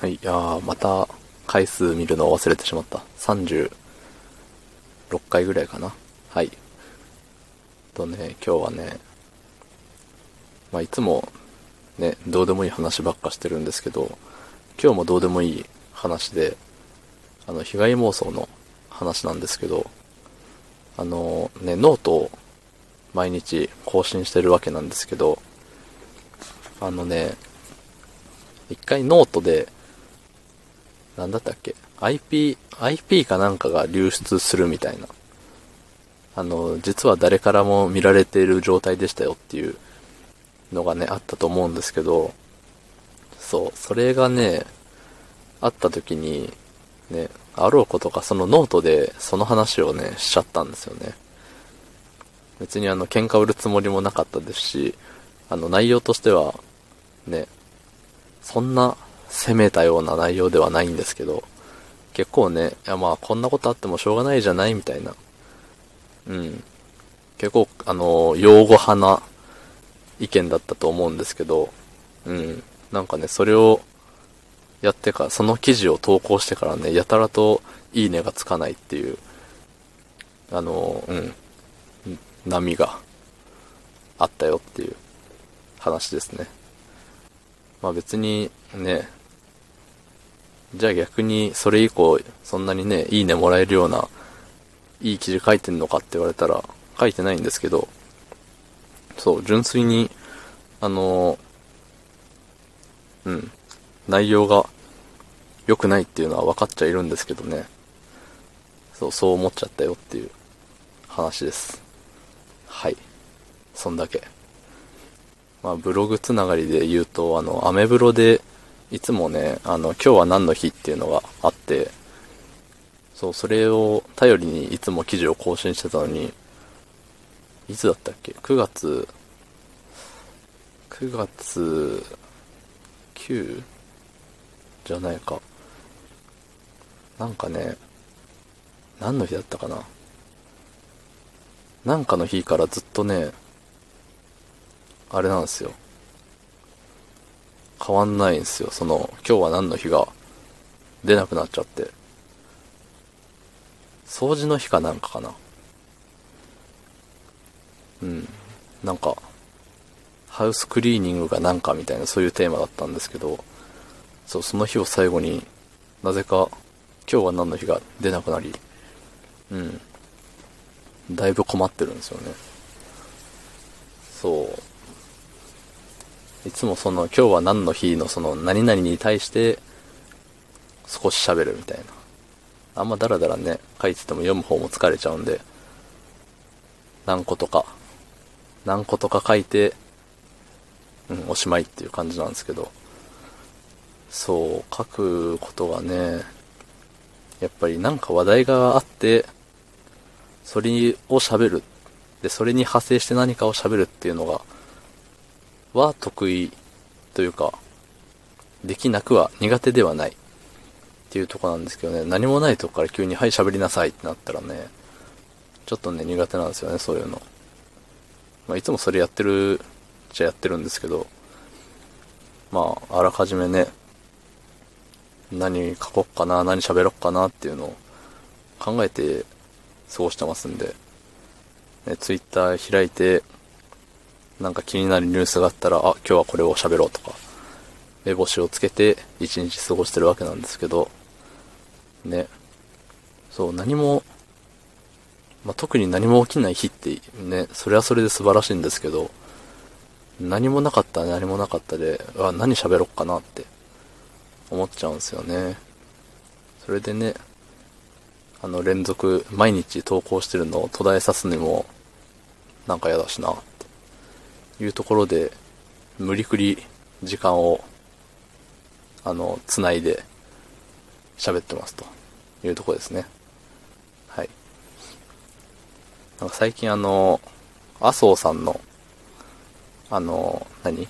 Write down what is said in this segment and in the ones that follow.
はい、いやーまた回数見るのを忘れてしまった。36回ぐらいかな。はい。とね、今日はね、まあいつもね、どうでもいい話ばっかしてるんですけど、今日もどうでもいい話で、あの、被害妄想の話なんですけど、あのね、ノートを毎日更新してるわけなんですけど、あのね、一回ノートで、なんだったっけ ?IP、IP かなんかが流出するみたいな。あの、実は誰からも見られている状態でしたよっていうのがね、あったと思うんですけど、そう、それがね、あった時に、ね、あろうことかそのノートでその話をね、しちゃったんですよね。別にあの、喧嘩売るつもりもなかったですし、あの、内容としては、ね、そんな攻めたような内容ではないんですけど、結構ね、いやまあこんなことあってもしょうがないじゃないみたいな。うん。結構、あの、用語派な意見だったと思うんですけど、うん。なんかね、それをやってから、その記事を投稿してからね、やたらといいねがつかないっていう、あの、うん、波があったよっていう話ですね。まあ別にね、じゃあ逆にそれ以降そんなにね、いいねもらえるような、いい記事書いてんのかって言われたら書いてないんですけど、そう、純粋に、あのうん、内容が良くないっていうのは分かっちゃいるんですけどね。そう、そう思っちゃったよっていう話です。はい。そんだけ。まあ、ブログつながりで言うと、あの、アメブロで、いつもね、あの、今日は何の日っていうのがあって、そう、それを頼りにいつも記事を更新してたのに、いつだったっけ ?9 月、9月 9? じゃないか。なんかね、何の日だったかな？なんかの日からずっとね、あれなんですよ。変わんないんですよ。その、今日は何の日が出なくなっちゃって。掃除の日かなんかかな。うん。なんか、ハウスクリーニングがなんかみたいなそういうテーマだったんですけど、そう、その日を最後になぜか今日は何の日が出なくなり、うん。だいぶ困ってるんですよね。そう。いつもその今日は何の日のその何々に対して少し喋るみたいな。あんまダラダラね、書いてても読む方も疲れちゃうんで、何個とか、何個とか書いて、うん、おしまいっていう感じなんですけど、そう、書くことがね、やっぱりなんか話題があって、それを喋る。で、それに派生して何かを喋るっていうのが、は得意というか、できなくは苦手ではないっていうとこなんですけどね、何もないとこから急にはい喋りなさいってなったらね、ちょっとね苦手なんですよね、そういうの。まあ、いつもそれやってるじゃやってるんですけど、まあ、あらかじめね、何書こっかな、何喋ろっかなっていうのを考えて過ごしてますんで、ね、ツイッター開いて、なんか気になるニュースがあったら、あ、今日はこれを喋ろうとか、目星をつけて一日過ごしてるわけなんですけど、ね。そう、何も、まあ、特に何も起きない日ってね、それはそれで素晴らしいんですけど、何もなかった何もなかったで、あ、何喋ろっかなって思っちゃうんですよね。それでね、あの連続毎日投稿してるのを途絶えさすにもなんか嫌だしな。いうところで、無理くり時間を、あの、つないで喋ってますというとこですね。はい。なんか最近あの、麻生さんの、あの、何？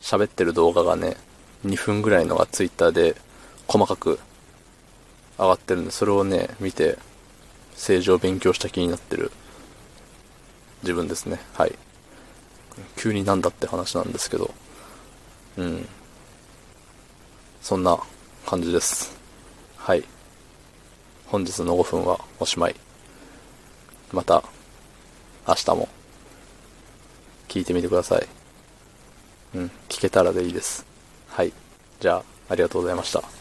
喋ってる動画がね、2分ぐらいのがツイッターで細かく上がってるんで、それをね、見て、政治を勉強した気になってる自分ですね。はい。急になんだって話なんですけど、うん。そんな感じです。はい。本日の5分はおしまい。また、明日も、聞いてみてください。うん、聞けたらでいいです。はい。じゃあ、ありがとうございました。